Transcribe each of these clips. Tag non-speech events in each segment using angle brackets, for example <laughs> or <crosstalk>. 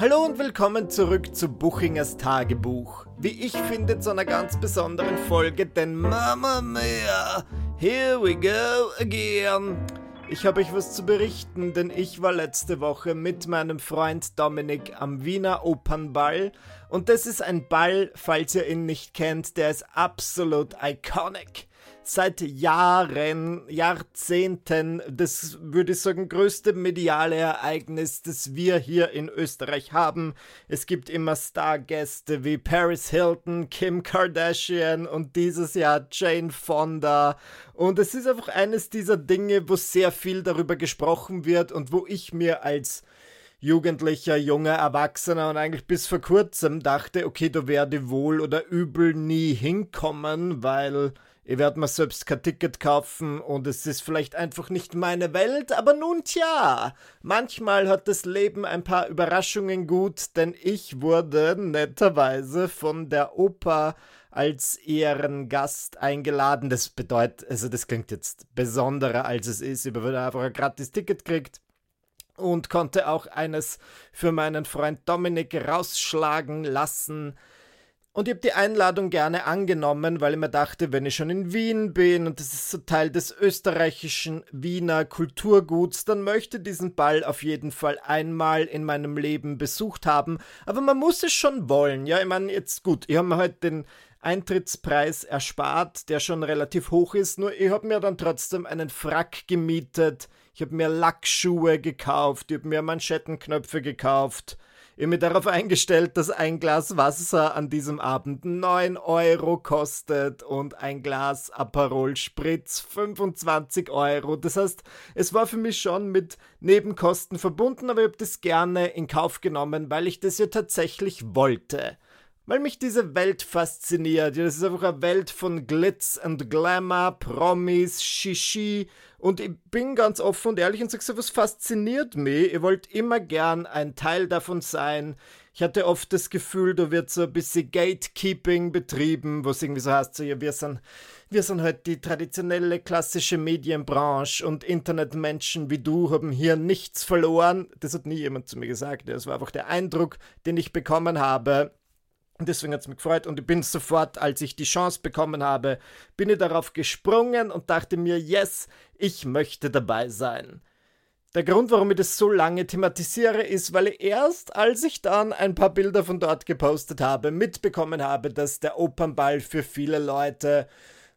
Hallo und willkommen zurück zu Buchingers Tagebuch. Wie ich finde, zu einer ganz besonderen Folge, denn Mama Mia, here we go again. Ich habe euch was zu berichten, denn ich war letzte Woche mit meinem Freund Dominik am Wiener Opernball und das ist ein Ball, falls ihr ihn nicht kennt, der ist absolut iconic seit Jahren, Jahrzehnten das, würde ich sagen, größte mediale Ereignis, das wir hier in Österreich haben. Es gibt immer Stargäste wie Paris Hilton, Kim Kardashian und dieses Jahr Jane Fonda. Und es ist einfach eines dieser Dinge, wo sehr viel darüber gesprochen wird und wo ich mir als jugendlicher, junger Erwachsener und eigentlich bis vor kurzem dachte, okay, da werde wohl oder übel nie hinkommen, weil ich werde mir selbst kein Ticket kaufen und es ist vielleicht einfach nicht meine Welt, aber nun tja, manchmal hat das Leben ein paar Überraschungen gut, denn ich wurde netterweise von der Oper als Ehrengast eingeladen. Das bedeutet, also das klingt jetzt besonderer als es ist. Ich habe einfach ein gratis Ticket gekriegt und konnte auch eines für meinen Freund Dominik rausschlagen lassen. Und ich habe die Einladung gerne angenommen, weil ich mir dachte, wenn ich schon in Wien bin und das ist so Teil des österreichischen Wiener Kulturguts, dann möchte diesen Ball auf jeden Fall einmal in meinem Leben besucht haben. Aber man muss es schon wollen, ja. Ich meine, jetzt gut, ich habe mir heute den Eintrittspreis erspart, der schon relativ hoch ist, nur ich habe mir dann trotzdem einen Frack gemietet, ich habe mir Lackschuhe gekauft, ich habe mir Manschettenknöpfe gekauft mir darauf eingestellt, dass ein Glas Wasser an diesem Abend 9 Euro kostet und ein Glas Aperol Spritz 25 Euro. Das heißt, es war für mich schon mit Nebenkosten verbunden, aber ich habe das gerne in Kauf genommen, weil ich das ja tatsächlich wollte weil mich diese Welt fasziniert. Das ist einfach eine Welt von Glitz und Glamour, Promis, Shishi. Und ich bin ganz offen und ehrlich und sage so, was fasziniert mich. Ihr wollt immer gern ein Teil davon sein. Ich hatte oft das Gefühl, da wird so ein bisschen Gatekeeping betrieben, wo es irgendwie so heißt, so, ja, wir sind, wir sind halt die traditionelle klassische Medienbranche und Internetmenschen wie du haben hier nichts verloren. Das hat nie jemand zu mir gesagt. Das war einfach der Eindruck, den ich bekommen habe. Und deswegen hat es mich gefreut und ich bin sofort, als ich die Chance bekommen habe, bin ich darauf gesprungen und dachte mir, yes, ich möchte dabei sein. Der Grund, warum ich das so lange thematisiere, ist, weil ich erst, als ich dann ein paar Bilder von dort gepostet habe, mitbekommen habe, dass der Opernball für viele Leute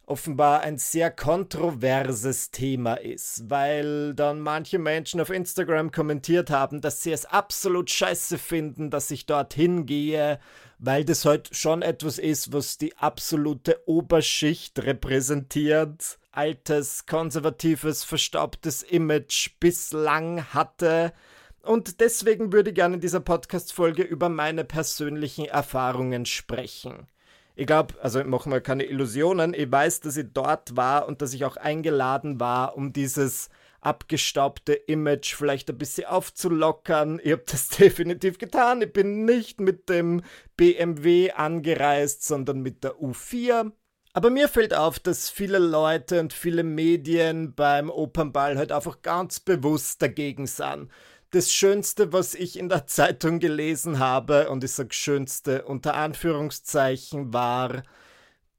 offenbar ein sehr kontroverses Thema ist, weil dann manche Menschen auf Instagram kommentiert haben, dass sie es absolut scheiße finden, dass ich dorthin gehe, weil das halt schon etwas ist, was die absolute Oberschicht repräsentiert. Altes, konservatives, verstaubtes Image bislang hatte. Und deswegen würde ich gerne in dieser Podcast-Folge über meine persönlichen Erfahrungen sprechen ich glaube, also ich mache mir keine Illusionen, ich weiß, dass ich dort war und dass ich auch eingeladen war, um dieses abgestaubte Image vielleicht ein bisschen aufzulockern. Ich habe das <laughs> definitiv getan. Ich bin nicht mit dem BMW angereist, sondern mit der U4. Aber mir fällt auf, dass viele Leute und viele Medien beim Opernball halt einfach ganz bewusst dagegen sind das Schönste, was ich in der <laughs> Zeitung gelesen habe, und ich sage Schönste unter Anführungszeichen, war,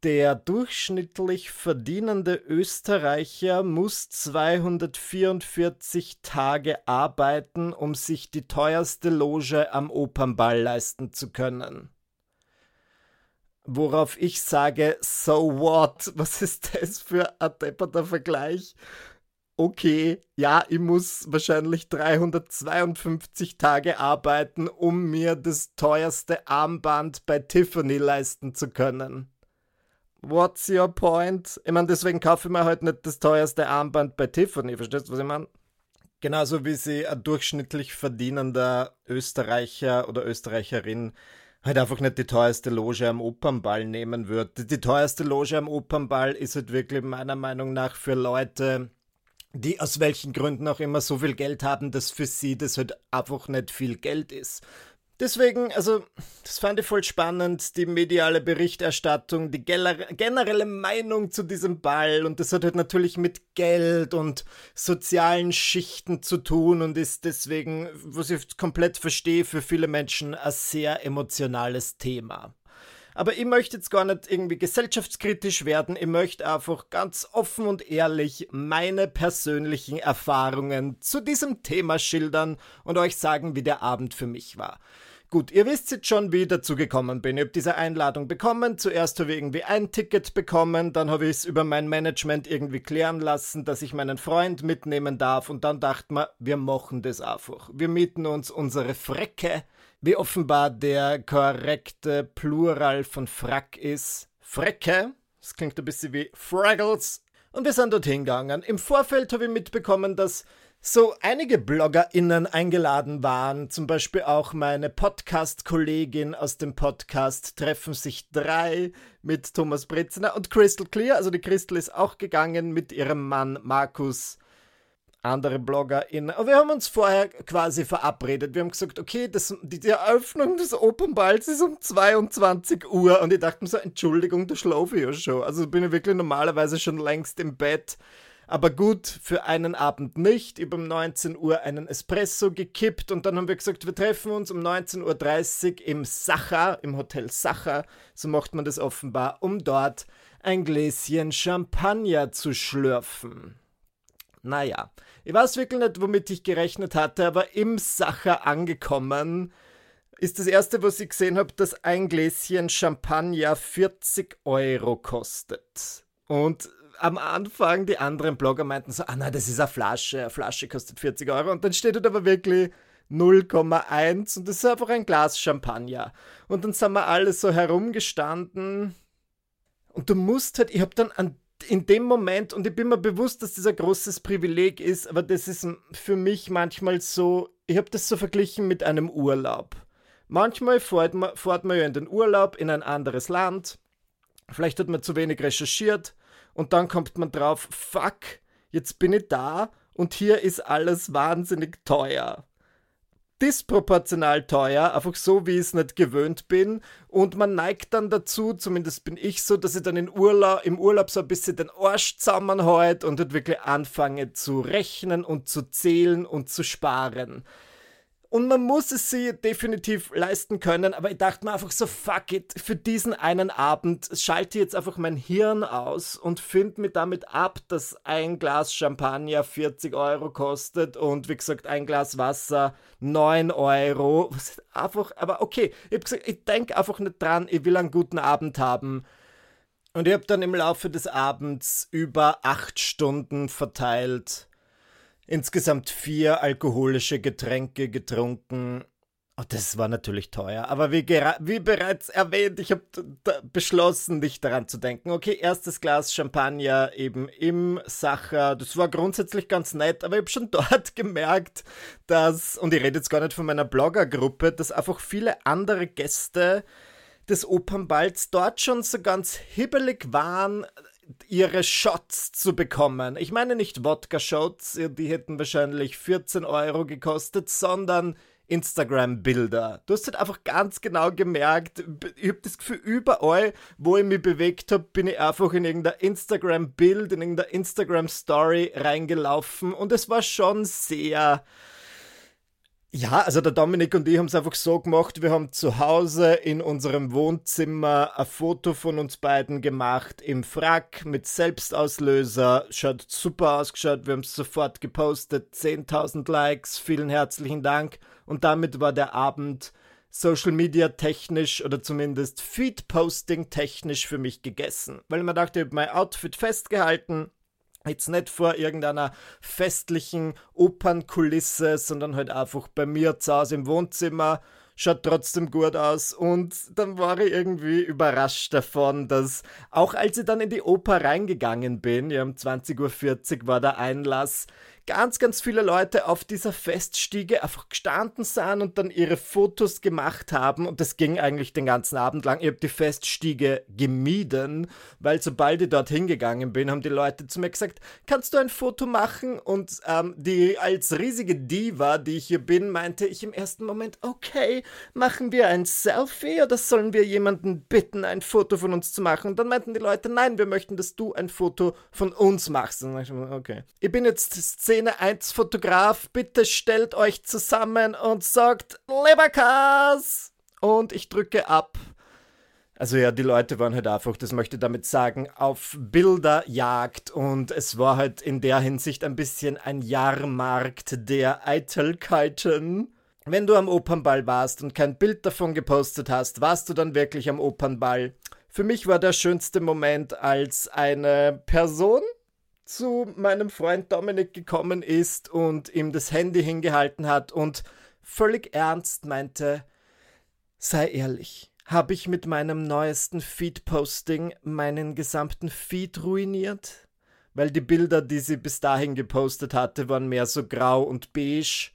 der durchschnittlich verdienende Österreicher muss 244 Tage arbeiten, um sich die teuerste Loge am Opernball leisten zu können. Worauf ich sage, so what? <laughs> Was ist das für ein depperter Vergleich? okay, ja, ich muss wahrscheinlich 352 Tage arbeiten, um mir das teuerste Armband bei Tiffany leisten zu können. What's your point? Ich meine, deswegen kaufe ich mir halt nicht das teuerste Armband bei Tiffany. Verstehst du, was ich meine? Genauso wie sie ein durchschnittlich verdienender Österreicher oder Österreicherin halt einfach nicht die teuerste Loge am Opernball nehmen wird. Die teuerste Loge am Opernball ist halt wirklich meiner Meinung nach für Leute, die aus welchen Gründen auch immer so viel Geld haben, dass für sie das halt einfach nicht viel Geld ist. Deswegen, also, das fand ich voll spannend, die mediale Berichterstattung, die generelle Meinung zu diesem Ball. Und das hat halt natürlich mit Geld und sozialen Schichten zu tun und ist deswegen, was ich komplett verstehe, für viele Menschen ein sehr emotionales Thema. Aber ich möchte jetzt gar nicht irgendwie gesellschaftskritisch werden. Ich möchte einfach ganz offen und ehrlich meine persönlichen Erfahrungen zu diesem Thema schildern und euch sagen, wie der Abend für mich war. Gut, ihr wisst jetzt schon, wie ich dazu gekommen bin. Ich habe diese Einladung bekommen. Zuerst habe ich irgendwie ein Ticket bekommen, dann habe ich es über mein Management irgendwie klären lassen, dass ich meinen Freund mitnehmen darf und dann dachte man, wir machen das einfach. Wir mieten uns unsere Frecke, wie offenbar der korrekte Plural von Frack ist. Frecke, das klingt ein bisschen wie Fraggles. Und wir sind dorthin gegangen. Im Vorfeld habe ich mitbekommen, dass so einige BloggerInnen eingeladen waren, zum Beispiel auch meine Podcast-Kollegin aus dem Podcast Treffen sich drei mit Thomas Britzner und Crystal Clear. Also die Crystal ist auch gegangen mit ihrem Mann Markus, andere BloggerInnen. Aber wir haben uns vorher quasi verabredet. Wir haben gesagt, okay, das, die, die Eröffnung des Open Balls ist um 22 Uhr und ich dachte mir so, Entschuldigung, da schlafe ich ja schon. Also bin ich wirklich normalerweise schon längst im Bett aber gut, für einen Abend nicht. Ich habe um 19 Uhr einen Espresso gekippt und dann haben wir gesagt, wir treffen uns um 19.30 Uhr im Sacher, im Hotel Sacher, so macht man das offenbar, um dort ein Gläschen Champagner zu schlürfen. Naja, ich weiß wirklich nicht, womit ich gerechnet hatte, aber im Sacher angekommen ist das erste, was ich gesehen habe, dass ein Gläschen Champagner 40 Euro kostet. Und am Anfang die anderen Blogger meinten so, ah nein, das ist eine Flasche, eine Flasche kostet 40 Euro und dann steht dort aber wirklich 0,1 und das ist einfach ein Glas Champagner. Und dann sind wir alle so herumgestanden und du musst halt, ich habe dann an, in dem Moment, und ich bin mir bewusst, dass das ein großes Privileg ist, aber das ist für mich manchmal so, ich habe das so verglichen mit einem Urlaub. Manchmal fährt man, fährt man ja in den Urlaub in ein anderes Land, vielleicht hat man zu wenig recherchiert, und dann kommt man drauf, fuck, jetzt bin ich da und hier ist alles wahnsinnig teuer. Disproportional teuer, einfach so, wie ich es nicht gewöhnt bin. Und man neigt dann dazu, zumindest bin ich so, dass ich dann in Urlaub, im Urlaub so ein bisschen den Arsch zusammenhaut und dort wirklich anfange zu rechnen und zu zählen und zu sparen. Und man muss es sie definitiv leisten können, aber ich dachte mir einfach so, fuck it, für diesen einen Abend schalte ich jetzt einfach mein Hirn aus und finde mir damit ab, dass ein Glas Champagner 40 Euro kostet und wie gesagt, ein Glas Wasser 9 Euro. Einfach, aber okay, ich habe gesagt, ich denke einfach nicht dran, ich will einen guten Abend haben. Und ich habe dann im Laufe des Abends über acht Stunden verteilt insgesamt vier alkoholische Getränke getrunken. Oh, das war natürlich teuer, aber wie, wie bereits erwähnt, ich habe beschlossen, nicht daran zu denken. Okay, erstes Glas Champagner eben im Sacher. Das war grundsätzlich ganz nett, aber ich habe schon <laughs> dort gemerkt, dass, und ich rede jetzt gar nicht von meiner Bloggergruppe, dass einfach viele andere Gäste des Opernballs dort schon so ganz hibbelig waren, ihre Shots zu bekommen. Ich meine nicht Wodka-Shots, die hätten wahrscheinlich 14 Euro gekostet, sondern Instagram-Bilder. Du hast halt einfach ganz genau gemerkt, ich habe das Gefühl, überall, wo ich mich bewegt habe, bin ich einfach in irgendein Instagram-Bild, in irgendeine Instagram-Story reingelaufen und es war schon sehr ja, also der Dominik und ich haben es einfach so gemacht, wir haben zu Hause in unserem Wohnzimmer ein Foto von uns beiden gemacht im Frack mit Selbstauslöser, schaut super ausgeschaut, wir haben es sofort gepostet, 10.000 Likes, vielen herzlichen Dank. Und damit war der Abend Social Media technisch oder zumindest Feed Posting technisch für mich gegessen, weil ich mir dachte, ich habe mein Outfit festgehalten, Jetzt nicht vor irgendeiner festlichen Opernkulisse, sondern halt einfach bei mir zu Hause im Wohnzimmer. Schaut trotzdem gut aus. Und dann war ich irgendwie überrascht davon, dass auch als ich dann in die Oper reingegangen bin, ja um 20.40 Uhr war der Einlass, ganz, ganz viele Leute auf dieser Feststiege einfach gestanden sind und dann ihre Fotos gemacht haben. Und das ging eigentlich den ganzen Abend lang. Ich habe die Feststiege gemieden, weil sobald ich dort hingegangen bin, haben die Leute zu mir gesagt, kannst du ein Foto machen? Und ähm, die als riesige Diva, die ich hier bin, meinte ich im ersten Moment, okay, machen wir ein Selfie oder sollen wir jemanden bitten, ein Foto von uns zu machen? Und dann meinten die Leute, nein, wir möchten, dass du ein Foto von uns machst. Und dann ich, okay. Ich bin jetzt Szene 1 Fotograf, bitte stellt euch zusammen und sagt Leberkas! Und ich drücke ab. Also ja, die Leute waren halt einfach, das möchte ich damit sagen, auf Bilderjagd und es war halt in der Hinsicht ein bisschen ein Jahrmarkt der Eitelkeiten. Wenn du am Opernball warst und kein Bild davon gepostet hast, warst du dann wirklich am Opernball? Für mich war der schönste Moment, als eine Person zu meinem Freund Dominik gekommen ist und ihm das Handy hingehalten hat und völlig ernst meinte, sei ehrlich, habe ich mit meinem neuesten Feed-Posting meinen gesamten Feed ruiniert? Weil die Bilder, die sie bis dahin gepostet hatte, waren mehr so grau und beige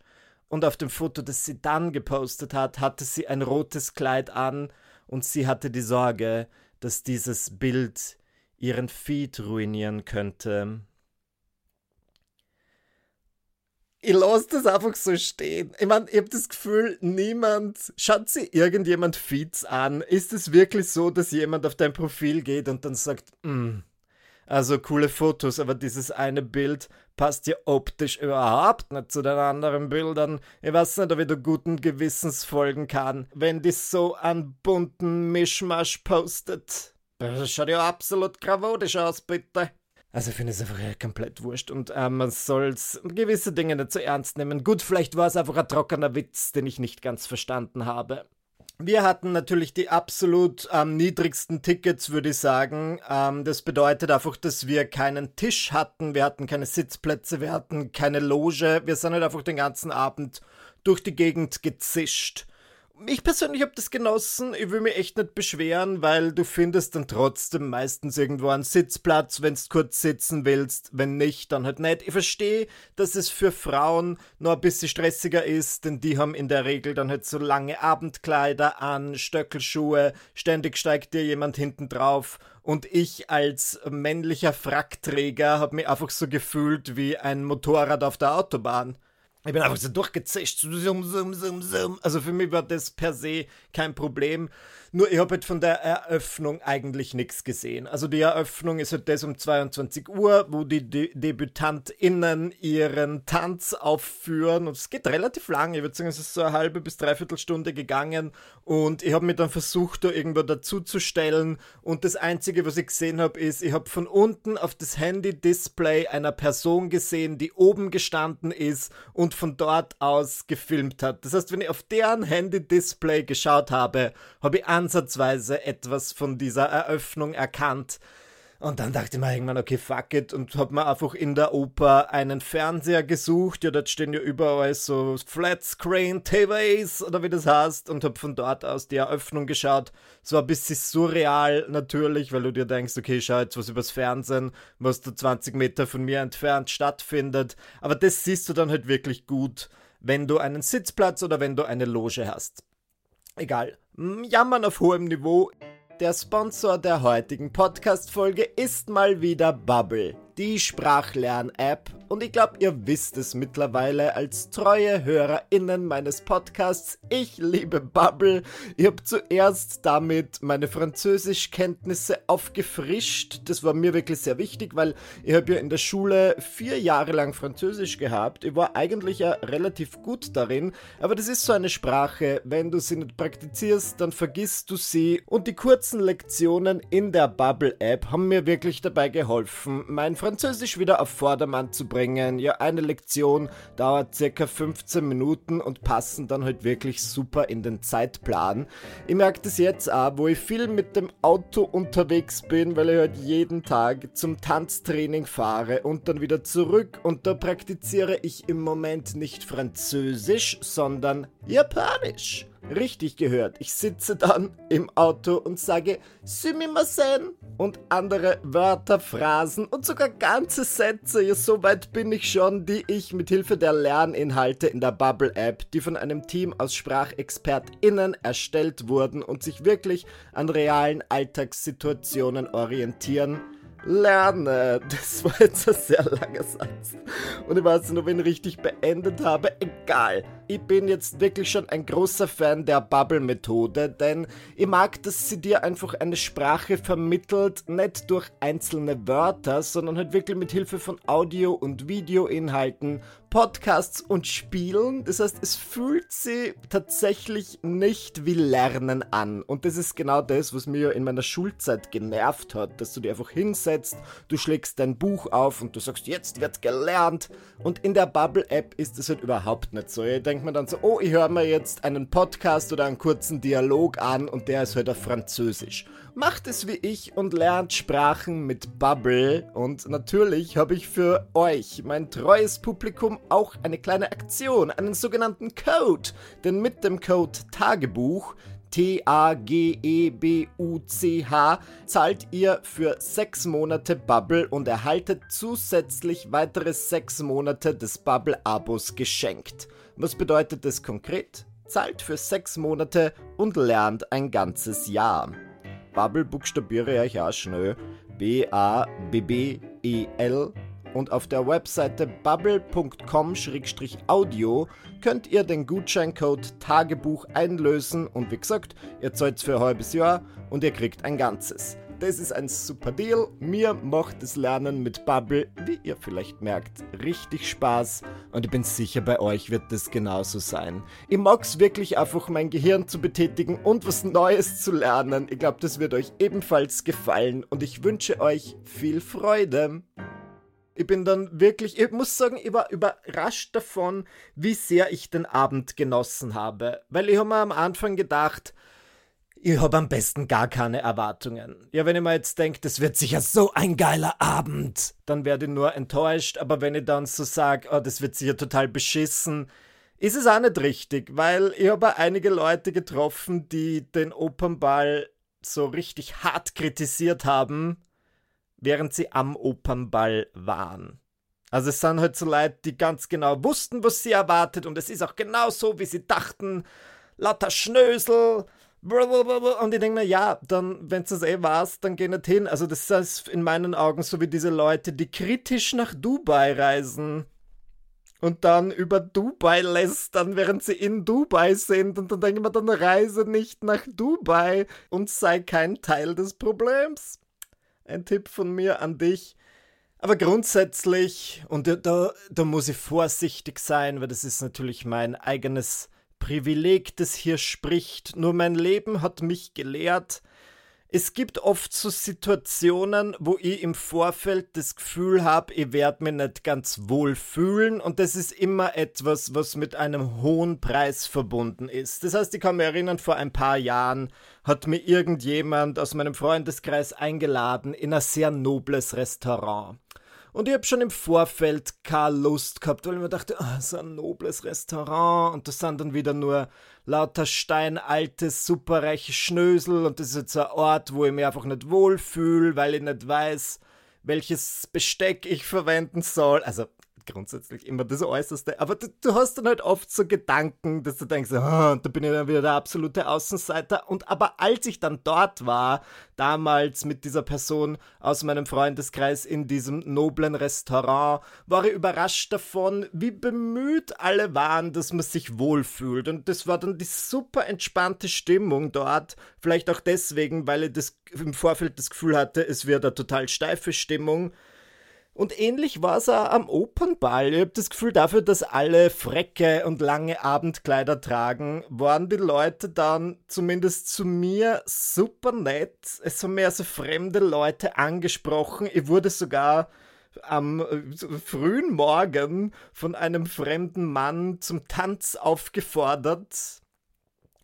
und auf dem Foto, das sie dann gepostet hat, hatte sie ein rotes Kleid an und sie hatte die Sorge, dass dieses Bild ihren Feed ruinieren könnte. Ich lasse das einfach so stehen. Ich meine, ich habe das Gefühl, niemand, schaut sich irgendjemand Feeds an. Ist es wirklich so, dass jemand auf dein Profil geht und dann sagt, mm, also coole Fotos, aber dieses eine Bild passt ja optisch überhaupt nicht zu den anderen Bildern. Ich weiß nicht, ob ich da guten Gewissens folgen kann, wenn die so einen bunten Mischmasch postet. Das schaut ja absolut gravodisch aus, bitte. Also ich finde es einfach komplett wurscht und äh, man soll gewisse Dinge nicht so ernst nehmen. Gut, vielleicht war es einfach ein trockener Witz, den ich nicht ganz verstanden habe. Wir hatten natürlich die absolut ähm, niedrigsten Tickets, würde ich sagen. Ähm, das bedeutet einfach, dass wir keinen Tisch hatten, wir hatten keine Sitzplätze, wir hatten keine Loge. Wir sind halt einfach den ganzen Abend durch die Gegend gezischt ich persönlich habe das genossen. Ich will mich echt nicht beschweren, weil du findest dann trotzdem meistens irgendwo einen Sitzplatz, wenn du kurz sitzen willst. Wenn nicht, dann halt nicht. Ich verstehe, dass es für Frauen noch ein bisschen stressiger ist, denn die haben in der Regel dann halt so lange Abendkleider an, Stöckelschuhe, ständig steigt dir jemand hinten drauf. Und ich als männlicher Frackträger habe mich einfach so gefühlt wie ein Motorrad auf der Autobahn. Ich bin einfach so durchgezischt. Also für mich war das per se kein Problem. Nur ich habe halt von der Eröffnung eigentlich nichts gesehen. Also die Eröffnung ist halt das um 22 Uhr, wo die De DebütantInnen ihren Tanz aufführen. Und es geht relativ lang. Ich würde sagen, es ist so eine halbe bis dreiviertel Stunde gegangen. Und ich habe mir dann versucht, da irgendwo dazuzustellen. Und das Einzige, was ich gesehen habe, ist, ich habe von unten auf das Handy-Display einer Person gesehen, die oben gestanden ist und von dort aus gefilmt hat. Das heißt, wenn ich auf deren Handy-Display geschaut habe, habe ich ansatzweise etwas von dieser Eröffnung erkannt. Und dann dachte ich mir irgendwann, okay, fuck it, und hab mir einfach in der Oper einen Fernseher gesucht. Ja, dort stehen ja überall so Flatscreen TVs oder wie das heißt, und hab von dort aus die Eröffnung geschaut. Es war ein bisschen surreal natürlich, weil du dir denkst, okay, schau jetzt was übers Fernsehen, was da 20 Meter von mir entfernt stattfindet. Aber das siehst du dann halt wirklich gut, wenn du einen Sitzplatz oder wenn du eine Loge hast. Egal. Jammern auf hohem Niveau. Der Sponsor der heutigen Podcast-Folge ist mal wieder Bubble die Sprachlern-App. Und ich glaube, ihr wisst es mittlerweile als treue HörerInnen meines Podcasts. Ich liebe Bubble. Ich habe zuerst damit meine Französischkenntnisse aufgefrischt. Das war mir wirklich sehr wichtig, weil ich habe ja in der Schule vier Jahre lang Französisch gehabt. Ich war eigentlich ja relativ gut darin, aber das ist so eine Sprache, wenn du sie nicht praktizierst, dann vergisst du sie. Und die kurzen Lektionen in der Bubble-App haben mir wirklich dabei geholfen, mein Französisch wieder auf Vordermann zu bringen. Ja, eine Lektion dauert circa 15 Minuten und passen dann halt wirklich super in den Zeitplan. Ich merke das jetzt auch, wo ich viel mit dem Auto unterwegs bin, weil ich halt jeden Tag zum Tanztraining fahre und dann wieder zurück und da praktiziere ich im Moment nicht Französisch, sondern Japanisch. Richtig gehört. Ich sitze dann im Auto und sage Sumimasen und andere Wörter, Phrasen und sogar ganze Sätze. Ja, so weit bin ich schon, die ich mit Hilfe der Lerninhalte in der Bubble App, die von einem Team aus SprachexpertInnen erstellt wurden und sich wirklich an realen Alltagssituationen orientieren, lerne. Das war jetzt ein sehr langer Satz. Und ich weiß nicht, ob ich ihn richtig beendet habe. Egal. Ich bin jetzt wirklich schon ein großer Fan der Bubble-Methode, denn ich mag, dass sie dir einfach eine Sprache vermittelt, nicht durch einzelne Wörter, sondern halt wirklich mit Hilfe von Audio- und Videoinhalten Podcasts und Spielen. Das heißt, es fühlt sich tatsächlich nicht wie Lernen an. Und das ist genau das, was mir in meiner Schulzeit genervt hat, dass du dir einfach hinsetzt, du schlägst dein Buch auf und du sagst, jetzt wird gelernt. Und in der Bubble-App ist das halt überhaupt nicht so. Ich denke mir dann so, oh, ich höre mir jetzt einen Podcast oder einen kurzen Dialog an und der ist halt auf Französisch. Macht es wie ich und lernt Sprachen mit Bubble. Und natürlich habe ich für euch, mein treues Publikum, auch eine kleine Aktion, einen sogenannten Code. Denn mit dem Code Tagebuch T-A-G-E-B-U-C-H zahlt ihr für sechs Monate Bubble und erhaltet zusätzlich weitere sechs Monate des Bubble-Abos geschenkt. Was bedeutet das konkret? Zahlt für sechs Monate und lernt ein ganzes Jahr. Bubble buchstabiere ich auch schnell. B-A-B-B-E-L. Und auf der Webseite bubble.com-audio könnt ihr den Gutscheincode Tagebuch einlösen und wie gesagt, ihr zahlt für ein halbes Jahr und ihr kriegt ein ganzes. Das ist ein super Deal. Mir macht das Lernen mit Bubble, wie ihr vielleicht merkt, richtig Spaß. Und ich bin sicher, bei euch wird das genauso sein. Ich mag es wirklich einfach, mein Gehirn zu betätigen und was Neues zu lernen. Ich glaube, das wird euch ebenfalls gefallen. Und ich wünsche euch viel Freude. Ich bin dann wirklich, ich muss sagen, ich war überrascht davon, wie sehr ich den Abend genossen habe. Weil ich habe mir am Anfang gedacht, ich habe am besten gar keine Erwartungen. Ja, wenn ich mir jetzt denke, das wird sicher so ein geiler Abend, dann werde ich nur enttäuscht. Aber wenn ich dann so sage, oh, das wird sicher total beschissen, ist es auch nicht richtig, weil ich habe einige Leute getroffen, die den Opernball so richtig hart kritisiert haben, während sie am Opernball waren. Also es sind halt so Leute, die ganz genau wussten, was sie erwartet und es ist auch genau so, wie sie dachten. Lauter Schnösel, und ich denke mir, ja, dann, wenn du das eh warst, dann geh nicht hin. Also, das ist in meinen Augen so wie diese Leute, die kritisch nach Dubai reisen und dann über Dubai lästern, während sie in Dubai sind. Und dann denke ich mir, dann reise nicht nach Dubai und sei kein Teil des Problems. Ein Tipp von mir an dich. Aber grundsätzlich, und da, da muss ich vorsichtig sein, weil das ist natürlich mein eigenes Privileg, das hier spricht, nur mein Leben hat mich gelehrt, es gibt oft so Situationen, wo ich im Vorfeld das Gefühl habe, ich werde mich nicht ganz wohl fühlen und das ist immer etwas, was mit einem hohen Preis verbunden ist. Das heißt, ich kann mich erinnern, vor ein paar Jahren hat mir irgendjemand aus meinem Freundeskreis eingeladen in ein sehr nobles Restaurant. Und ich habe schon im Vorfeld keine Lust gehabt, weil ich mir dachte, oh, so ein nobles Restaurant und das sind dann wieder nur lauter steinalte, superreiche Schnösel und das ist jetzt ein Ort, wo ich mich einfach nicht wohlfühle, weil ich nicht weiß, welches Besteck ich verwenden soll. Also grundsätzlich immer das Äußerste. Aber du, du, hast dann halt oft so Gedanken, dass du denkst, oh, da bin ich dann wieder der absolute Außenseiter. Und aber als ich dann dort war, damals mit dieser Person aus meinem Freundeskreis in diesem noblen Restaurant, war ich überrascht davon, wie bemüht alle waren, dass man sich wohlfühlt. Und das war dann die super entspannte Stimmung dort. Vielleicht auch deswegen, weil ich das im Vorfeld das Gefühl hatte, es wird eine total steife Stimmung. Und ähnlich war es auch am Opernball. Ich habe das Gefühl, dafür, dass alle frecke und lange Abendkleider tragen, waren die Leute dann zumindest zu mir super nett. Es haben mir also fremde Leute angesprochen. Ich wurde sogar am äh, frühen Morgen von einem fremden Mann zum Tanz aufgefordert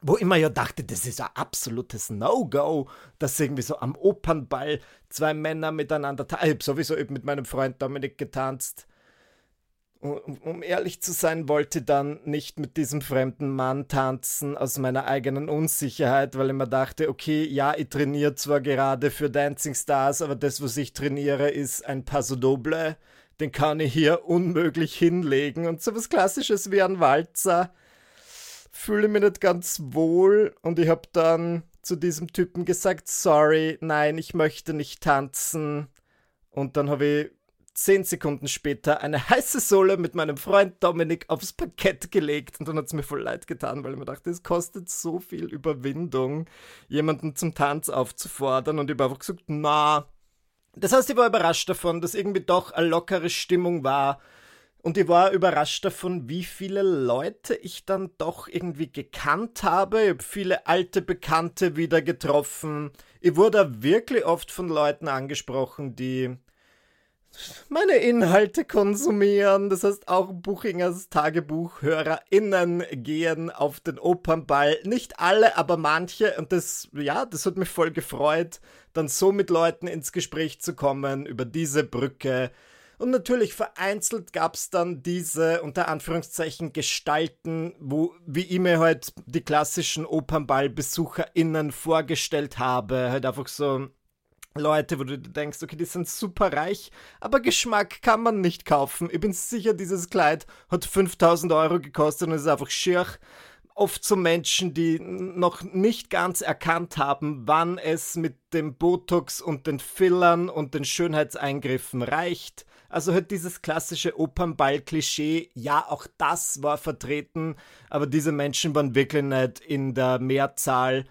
wo immer ja dachte, das ist ein absolutes No-Go, dass irgendwie so am Opernball zwei Männer miteinander tanzen. Ich habe sowieso mit meinem Freund Dominik getanzt. um, um ehrlich zu sein, wollte dann nicht mit diesem fremden Mann tanzen aus meiner eigenen Unsicherheit, weil ich mir dachte, okay, ja, ich trainiere zwar gerade für Dancing Stars, aber das, was ich trainiere, ist ein Paso Doble. Den kann ich hier unmöglich hinlegen. Und so was Klassisches wie ein Walzer fühle mich nicht ganz wohl. Und ich habe dann zu diesem Typen gesagt, sorry, nein, ich möchte nicht tanzen. Und dann habe ich zehn Sekunden später eine <laughs> heiße Sohle mit meinem Freund Dominik aufs Parkett gelegt und dann hat es mir voll leid getan, weil ich mir dachte, es kostet so viel Überwindung, jemanden zum Tanz aufzufordern und ich habe einfach gesagt, na. Das heißt, ich war überrascht davon, dass irgendwie doch eine lockere Stimmung war und ich war überrascht davon, wie viele Leute ich dann doch irgendwie gekannt habe. Ich habe viele alte Bekannte wieder getroffen. Ich wurde wirklich oft von Leuten angesprochen, die meine Inhalte konsumieren. Das heißt, auch Buchingers TagebuchhörerInnen gehen auf den Opernball. Nicht alle, aber manche. Und das, ja, das hat mich voll gefreut, dann so mit Leuten ins Gespräch zu kommen über diese Brücke. Und natürlich vereinzelt gab es dann diese unter Anführungszeichen Gestalten, wo, wie ich mir halt die klassischen OpernballbesucherInnen vorgestellt habe. Halt einfach so Leute, wo du denkst, okay, die sind super reich, aber Geschmack kann man nicht kaufen. Ich bin sicher, dieses Kleid hat 5000 Euro gekostet und ist einfach schier. Oft so Menschen, die noch nicht ganz erkannt haben, wann es mit dem Botox und den Fillern und den Schönheitseingriffen reicht. Also halt dieses klassische Opernball-Klischee, ja, auch das war vertreten, aber diese Menschen waren wirklich nicht in der Mehrzahl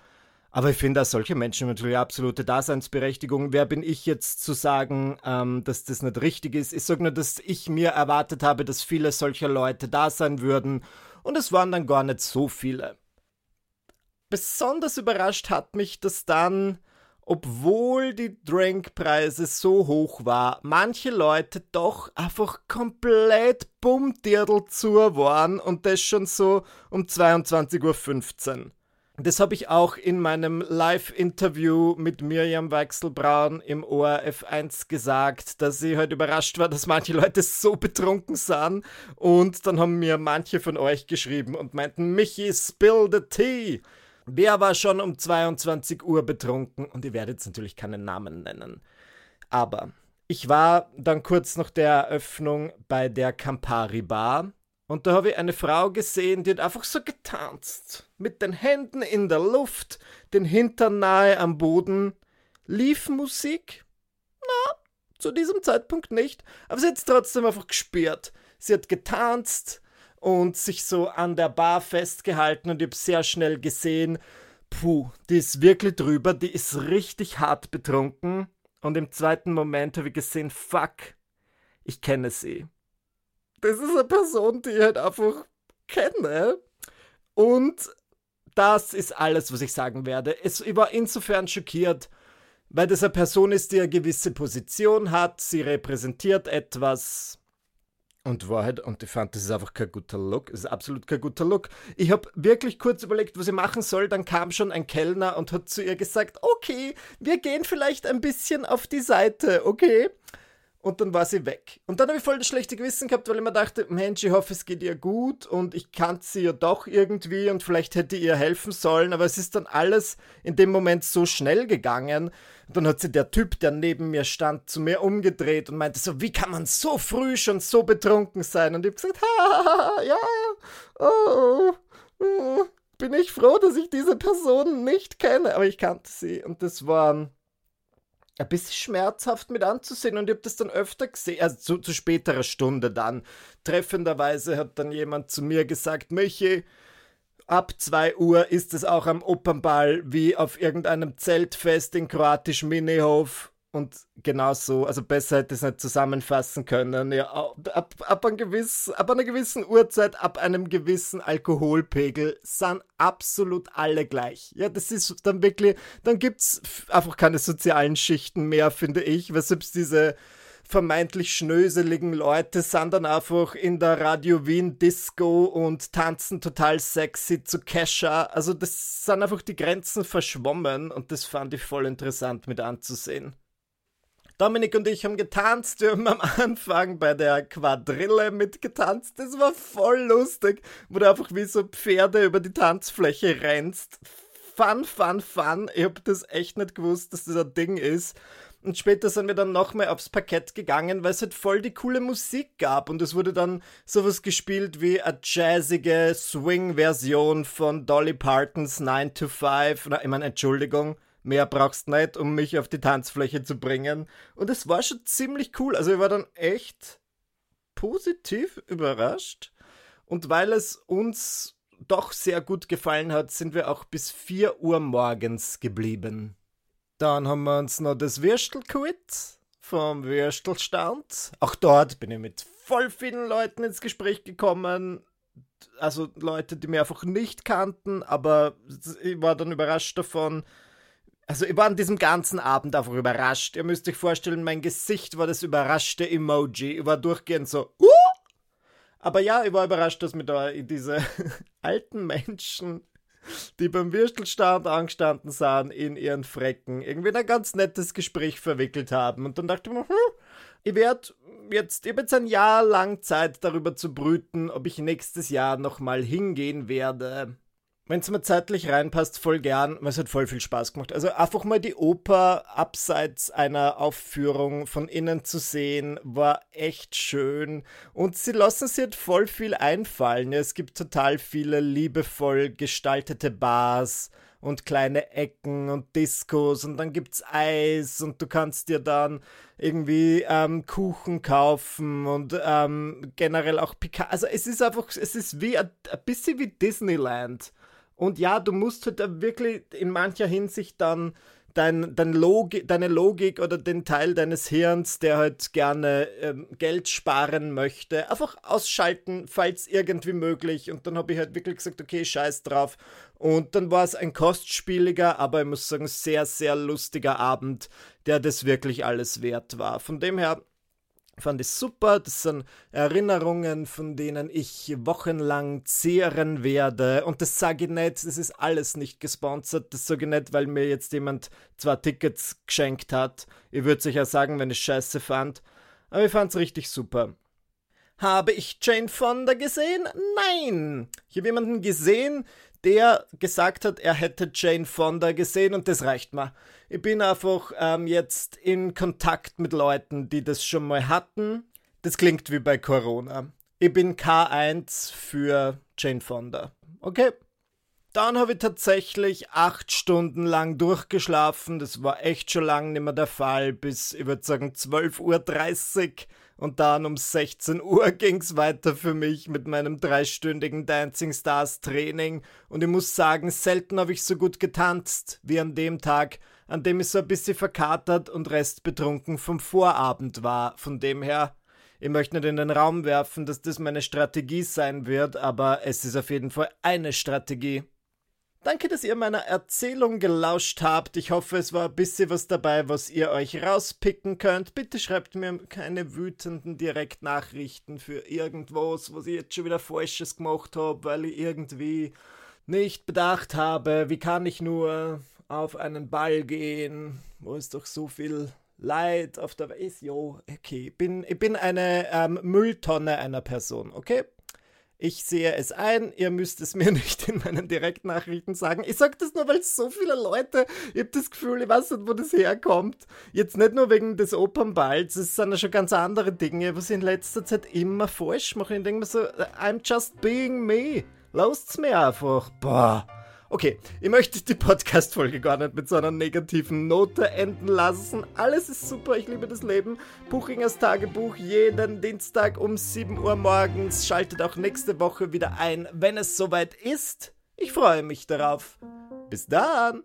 aber ich finde, solche Menschen natürlich absolute Daseinsberechtigung. Wer bin ich jetzt zu sagen, ähm, dass das nicht richtig ist? Ich sage nur, dass ich mir erwartet habe, dass viele solcher Leute da sein würden. Und es waren dann gar nicht so viele. Besonders überrascht hat mich, dass dann, obwohl die Drinkpreise so hoch war, manche Leute doch einfach komplett bumdirtel zu waren und das schon so um 22.15 Uhr. Das habe ich auch in meinem Live-Interview mit Miriam Weichselbraun im ORF 1 gesagt, dass ich halt überrascht war, dass manche Leute so betrunken sahen. Und dann haben mir manche von euch geschrieben und meinten, Michi, spill the tea. Wer war schon um 22 Uhr betrunken? Und ihr werdet jetzt natürlich keinen Namen nennen. Aber ich war dann kurz nach der Eröffnung bei der Campari Bar und da habe ich eine Frau gesehen, die hat einfach so getanzt. Mit den Händen in der Luft, den Hintern nahe am Boden. Lief Musik? Na, zu diesem Zeitpunkt nicht. Aber sie hat es trotzdem einfach gespürt. Sie hat getanzt und sich so an der Bar festgehalten und ich habe sehr schnell gesehen, puh, die ist wirklich drüber, die ist richtig hart betrunken. Und im zweiten Moment habe ich gesehen, fuck, ich kenne sie das ist eine Person, die ich halt einfach kenne. Und das ist alles, was ich sagen werde. Es, ich war insofern schockiert, weil das eine Person ist, die eine gewisse Position hat. Sie repräsentiert etwas. Und Wahrheit, und ich fand, das ist einfach kein guter Look. Das ist absolut kein guter Look. Ich habe wirklich kurz überlegt, was ich machen soll. Dann kam schon ein Kellner und hat zu ihr gesagt: Okay, wir gehen vielleicht ein bisschen auf die Seite, okay? und dann war sie weg. Und dann habe ich voll das schlechte Gewissen gehabt, weil ich mir dachte, Mensch, ich hoffe, es geht ihr gut und ich kannte sie ja doch irgendwie und vielleicht hätte ihr helfen sollen, aber es ist dann alles in dem Moment so schnell gegangen. Und dann hat sie der Typ, der neben mir stand, zu mir umgedreht und meinte so, wie kann man so früh schon so betrunken sein? Und ich habe gesagt, ha, ja, oh, oh, bin ich froh, dass ich diese Person nicht kenne, aber ich kannte sie und das war ein bisschen schmerzhaft mit anzusehen und ich habe das dann öfter gesehen, also zu, zu späterer Stunde dann. Treffenderweise hat dann jemand zu mir gesagt, Michi, ab 2 Uhr ist es auch am Opernball wie auf irgendeinem Zeltfest in kroatisch Minihof und genau so, also besser hätte ich es nicht zusammenfassen können. Ja, ab, ab, ein gewiss, ab einer gewissen Uhrzeit, ab einem gewissen Alkoholpegel sind absolut alle gleich. Ja, das ist dann wirklich, dann gibt es einfach keine sozialen Schichten mehr, finde ich, weil selbst diese vermeintlich schnöseligen Leute sind dann einfach in der Radio Wien Disco und tanzen total sexy zu Kesha. Also das sind einfach die Grenzen verschwommen und das fand ich voll interessant mit anzusehen. Dominik und ich haben getanzt. Wir haben am Anfang bei der Quadrille mitgetanzt. Das war voll lustig, wo du einfach wie so Pferde über die Tanzfläche rennst. Fun, fun, fun. Ich hab das echt nicht gewusst, dass das ein Ding ist. Und später sind wir dann noch mehr aufs Parkett gegangen, weil es halt voll die coole Musik gab. Und es wurde dann sowas gespielt wie eine jazzige Swing-Version von Dolly Partons 9 to 5. Na, ich meine, Entschuldigung, mehr brauchst nicht, um mich auf die Tanzfläche zu bringen. Und es war schon ziemlich cool. Also ich war dann echt positiv überrascht. Und weil es uns doch sehr gut gefallen hat, sind wir auch bis 4 Uhr morgens geblieben. Dann haben wir uns noch das Würstelquiz vom Würstelstand. Auch dort bin ich mit voll vielen Leuten ins Gespräch gekommen. Also Leute, die mir einfach nicht kannten, aber ich war dann überrascht davon. Also ich war an diesem ganzen Abend einfach überrascht. Ihr müsst euch vorstellen, mein Gesicht war das überraschte Emoji. Ich war durchgehend so, uh! Aber ja, ich war überrascht, dass mir da diese <laughs> alten Menschen die beim Würstelstand angestanden sahen in ihren Frecken, irgendwie ein ganz nettes Gespräch verwickelt haben. Und dann dachte ich mir, hm, ich werde jetzt, ich habe jetzt ein Jahr lang Zeit darüber zu brüten, ob ich nächstes Jahr nochmal hingehen werde wenn es mir zeitlich reinpasst, voll gern, weil es hat voll viel Spaß gemacht. Also einfach mal die Oper abseits einer Aufführung von innen zu sehen, war echt schön. Und sie lassen sich halt voll viel einfallen. Es gibt total viele liebevoll gestaltete Bars und kleine Ecken und Diskos und dann gibt's Eis und du kannst dir dann irgendwie ähm, Kuchen kaufen und ähm, generell auch Pika. Also es ist einfach, es ist wie ein, ein bisschen wie Disneyland. Und ja, du musst halt wirklich in mancher Hinsicht dann dein, dein Logi deine Logik oder den Teil deines Hirns, der halt gerne ähm, Geld sparen möchte, einfach ausschalten, falls irgendwie möglich. Und dann habe ich halt wirklich gesagt, okay, scheiß drauf. Und dann war es ein kostspieliger, aber ich muss sagen, sehr, sehr lustiger Abend, der das wirklich alles wert war. Von dem her Fand ich super. Das sind Erinnerungen, von denen ich wochenlang zehren werde. Und das sage ich nicht, das ist alles nicht gesponsert. Das sage ich nicht, weil mir jetzt jemand zwei Tickets geschenkt hat. Ich würde sicher sagen, wenn ich scheiße fand. Aber ich fand es richtig super. Habe ich Jane Fonda gesehen? Nein! Ich habe jemanden gesehen, der gesagt hat, er hätte Jane Fonda gesehen und das reicht mir. Ich bin einfach ähm, jetzt in Kontakt mit Leuten, die das schon mal hatten. Das klingt wie bei Corona. Ich bin K1 für Jane Fonda. Okay. Dann habe ich tatsächlich acht Stunden lang durchgeschlafen. Das war echt schon lang nicht mehr der Fall, bis ich würde sagen 12.30 Uhr und dann um 16 Uhr <laughs> ging es weiter für mich mit meinem dreistündigen Dancing Stars Training. Und ich muss sagen, selten habe ich so gut getanzt wie an dem Tag, an dem ich so ein bisschen verkatert und restbetrunken vom Vorabend war. Von dem her, ich möchte nicht in den Raum werfen, dass das meine Strategie sein wird, aber es ist auf jeden Fall eine Strategie. Danke, dass ihr meiner Erzählung gelauscht habt. Ich hoffe, es war ein bisschen was dabei, was ihr euch rauspicken könnt. Bitte schreibt mir keine wütenden Direktnachrichten für irgendwas, was ich jetzt schon wieder Falsches gemacht habe, weil ich irgendwie nicht bedacht habe, wie kann ich nur auf einen Ball gehen, wo es doch so viel Leid auf der Welt ist. Jo, okay, ich bin, ich bin eine ähm, Mülltonne einer Person, okay? Ich sehe es ein, ihr müsst es mir <laughs> nicht in meinen Direktnachrichten sagen. Ich sage das nur, weil so viele Leute, ich habe das Gefühl, ich weiß nicht, wo das herkommt. Jetzt nicht nur wegen des Opernballs, es sind ja schon ganz andere Dinge, was ich in letzter Zeit immer falsch mache. Ich denke mir so, I'm just being me. Lasst's mir einfach. Boah. Okay, ich möchte die Podcast-Folge gar nicht mit so einer negativen Note enden lassen. Alles ist super, ich liebe das Leben. Buchingers Tagebuch jeden Dienstag um 7 Uhr morgens. Schaltet auch nächste Woche wieder ein, wenn es soweit ist. Ich freue mich darauf. Bis dann!